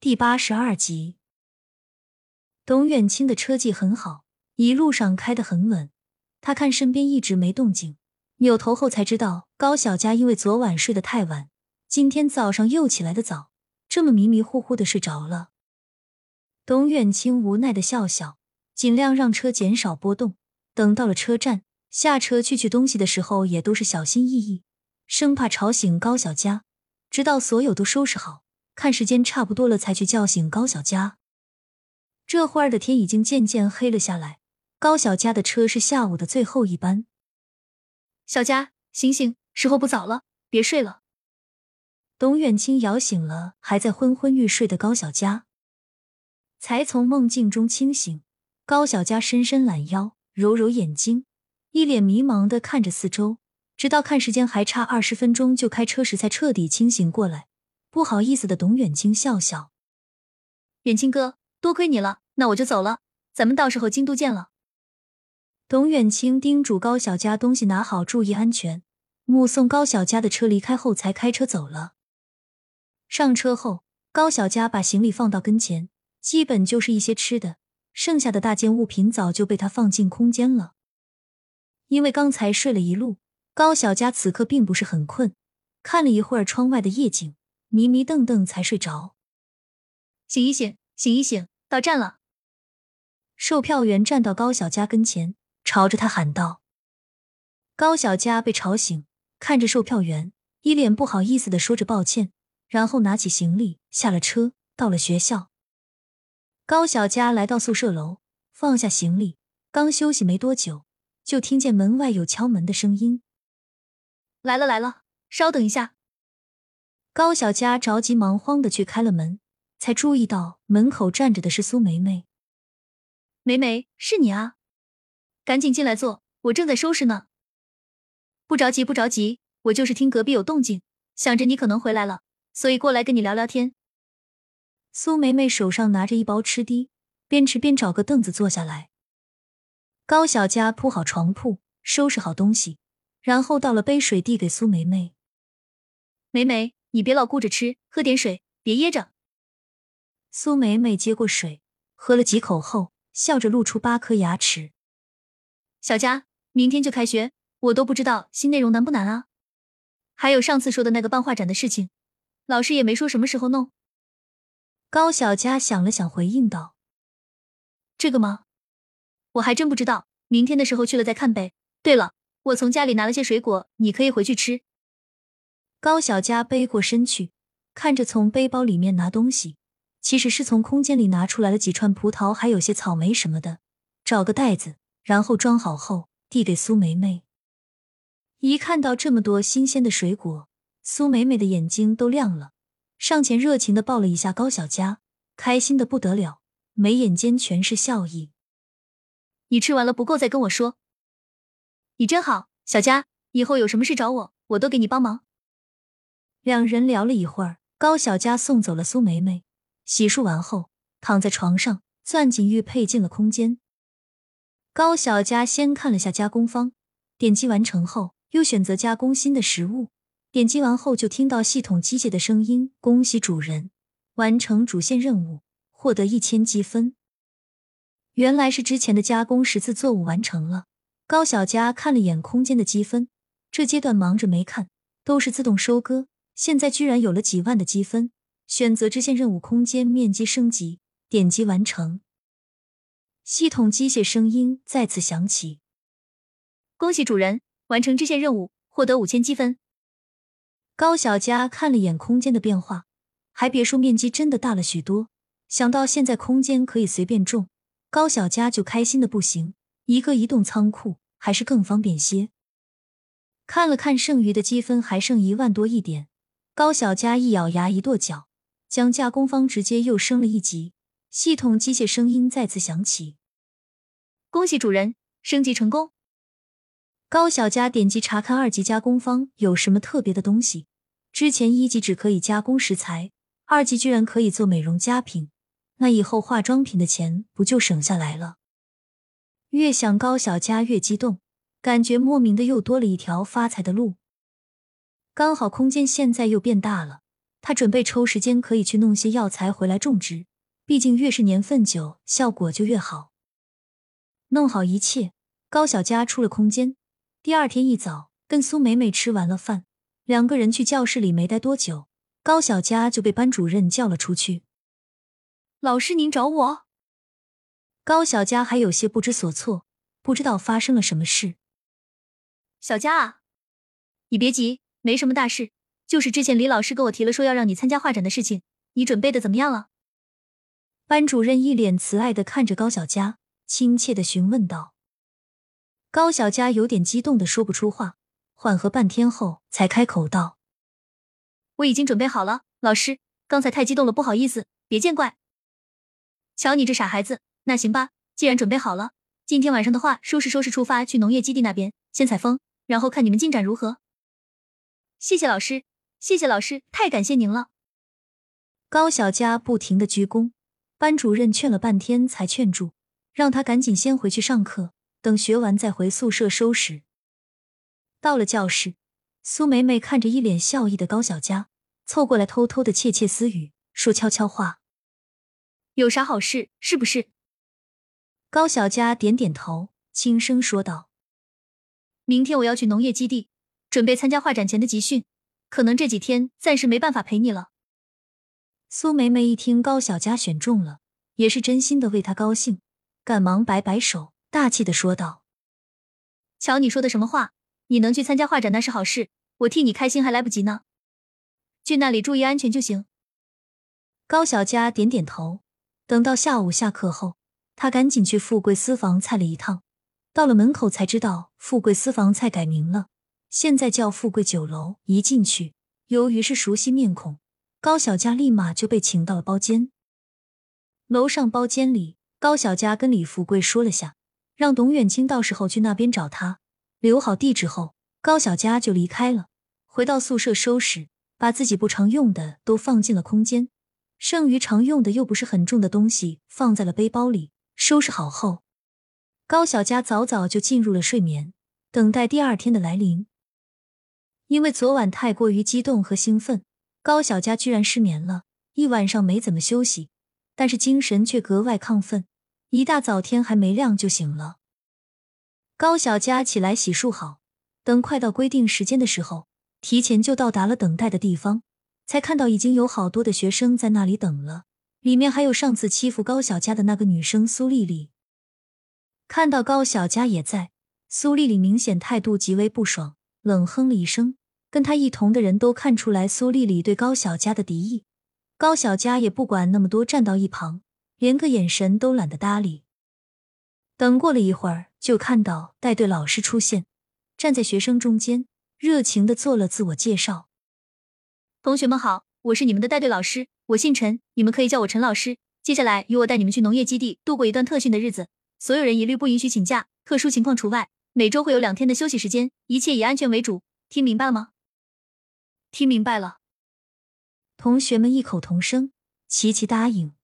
第八十二集。董远清的车技很好，一路上开得很稳。他看身边一直没动静，扭头后才知道高小佳因为昨晚睡得太晚，今天早上又起来的早，这么迷迷糊糊的睡着了。董远清无奈的笑笑，尽量让车减少波动。等到了车站，下车去取东西的时候，也都是小心翼翼，生怕吵醒高小佳。直到所有都收拾好。看时间差不多了，才去叫醒高小佳。这会儿的天已经渐渐黑了下来。高小佳的车是下午的最后一班。小佳，醒醒，时候不早了，别睡了。董远清摇醒了还在昏昏欲睡的高小佳，才从梦境中清醒。高小佳伸伸懒腰，揉揉眼睛，一脸迷茫的看着四周，直到看时间还差二十分钟就开车时，才彻底清醒过来。不好意思的董远清笑笑：“远清哥，多亏你了，那我就走了，咱们到时候京都见了。”董远清叮嘱高小佳东西拿好，注意安全。目送高小佳的车离开后，才开车走了。上车后，高小佳把行李放到跟前，基本就是一些吃的，剩下的大件物品早就被他放进空间了。因为刚才睡了一路，高小佳此刻并不是很困，看了一会儿窗外的夜景。迷迷瞪瞪才睡着，醒一醒，醒一醒，到站了。售票员站到高小佳跟前，朝着他喊道：“高小佳被吵醒，看着售票员，一脸不好意思的说着抱歉，然后拿起行李下了车，到了学校。高小佳来到宿舍楼，放下行李，刚休息没多久，就听见门外有敲门的声音。来了来了，稍等一下。”高小佳着急忙慌的去开了门，才注意到门口站着的是苏梅梅。梅梅，是你啊，赶紧进来坐，我正在收拾呢。不着急，不着急，我就是听隔壁有动静，想着你可能回来了，所以过来跟你聊聊天。苏梅梅手上拿着一包吃的，边吃边找个凳子坐下来。高小佳铺好床铺，收拾好东西，然后倒了杯水递给苏梅梅。梅梅。你别老顾着吃，喝点水，别噎着。苏梅梅接过水，喝了几口后，笑着露出八颗牙齿。小佳，明天就开学，我都不知道新内容难不难啊？还有上次说的那个办画展的事情，老师也没说什么时候弄。高小佳想了想，回应道：“这个吗？我还真不知道，明天的时候去了再看呗。对了，我从家里拿了些水果，你可以回去吃。”高小佳背过身去，看着从背包里面拿东西，其实是从空间里拿出来了几串葡萄，还有些草莓什么的，找个袋子，然后装好后递给苏梅梅。一看到这么多新鲜的水果，苏梅梅的眼睛都亮了，上前热情的抱了一下高小佳，开心的不得了，眉眼间全是笑意。你吃完了不够再跟我说。你真好，小佳，以后有什么事找我，我都给你帮忙。两人聊了一会儿，高小佳送走了苏梅梅，洗漱完后躺在床上，攥紧玉佩进了空间。高小佳先看了下加工方，点击完成后，又选择加工新的食物。点击完后，就听到系统机械的声音：“恭喜主人完成主线任务，获得一千积分。”原来是之前的加工十字作物完成了。高小佳看了眼空间的积分，这阶段忙着没看，都是自动收割。现在居然有了几万的积分，选择支线任务空间面积升级，点击完成。系统机械声音再次响起：“恭喜主人完成支线任务，获得五千积分。”高小佳看了眼空间的变化，还别说，面积真的大了许多。想到现在空间可以随便种，高小佳就开心的不行。一个移动仓库还是更方便些。看了看剩余的积分，还剩一万多一点。高小佳一咬牙，一跺脚，将加工方直接又升了一级。系统机械声音再次响起：“恭喜主人升级成功。”高小佳点击查看二级加工方有什么特别的东西。之前一级只可以加工食材，二级居然可以做美容佳品，那以后化妆品的钱不就省下来了？越想高小佳越激动，感觉莫名的又多了一条发财的路。刚好空间现在又变大了，他准备抽时间可以去弄些药材回来种植，毕竟越是年份久，效果就越好。弄好一切，高小佳出了空间。第二天一早，跟苏美美吃完了饭，两个人去教室里没待多久，高小佳就被班主任叫了出去。老师，您找我？高小佳还有些不知所措，不知道发生了什么事。小佳啊，你别急，没什么大事，就是之前李老师跟我提了说要让你参加画展的事情，你准备的怎么样了？班主任一脸慈爱的看着高小佳。亲切的询问道：“高小佳有点激动的说不出话，缓和半天后才开口道：‘我已经准备好了，老师，刚才太激动了，不好意思，别见怪。’瞧你这傻孩子，那行吧，既然准备好了，今天晚上的话，收拾收拾出发去农业基地那边，先采风，然后看你们进展如何。谢谢老师，谢谢老师，太感谢您了。”高小佳不停的鞠躬，班主任劝了半天才劝住。让他赶紧先回去上课，等学完再回宿舍收拾。到了教室，苏梅梅看着一脸笑意的高小佳，凑过来偷偷的窃窃私语，说悄悄话：“有啥好事是不是？”高小佳点点头，轻声说道：“明天我要去农业基地，准备参加画展前的集训，可能这几天暂时没办法陪你了。”苏梅梅一听高小佳选中了，也是真心的为他高兴。赶忙摆摆手，大气的说道：“瞧你说的什么话？你能去参加画展那是好事，我替你开心还来不及呢。去那里注意安全就行。”高小佳点点头。等到下午下课后，他赶紧去富贵私房菜了一趟。到了门口才知道，富贵私房菜改名了，现在叫富贵酒楼。一进去，由于是熟悉面孔，高小佳立马就被请到了包间。楼上包间里。高小佳跟李富贵说了下，让董远清到时候去那边找他，留好地址后，高小佳就离开了，回到宿舍收拾，把自己不常用的都放进了空间，剩余常用的又不是很重的东西放在了背包里。收拾好后，高小佳早早就进入了睡眠，等待第二天的来临。因为昨晚太过于激动和兴奋，高小佳居然失眠了一晚上，没怎么休息。但是精神却格外亢奋，一大早天还没亮就醒了。高小佳起来洗漱好，等快到规定时间的时候，提前就到达了等待的地方，才看到已经有好多的学生在那里等了，里面还有上次欺负高小佳的那个女生苏丽丽。看到高小佳也在，苏丽丽明显态度极为不爽，冷哼了一声。跟他一同的人都看出来苏丽丽对高小佳的敌意。高小佳也不管那么多，站到一旁，连个眼神都懒得搭理。等过了一会儿，就看到带队老师出现，站在学生中间，热情的做了自我介绍：“同学们好，我是你们的带队老师，我姓陈，你们可以叫我陈老师。接下来由我带你们去农业基地度过一段特训的日子，所有人一律不允许请假，特殊情况除外。每周会有两天的休息时间，一切以安全为主，听明白了吗？听明白了。”同学们异口同声，齐齐答应。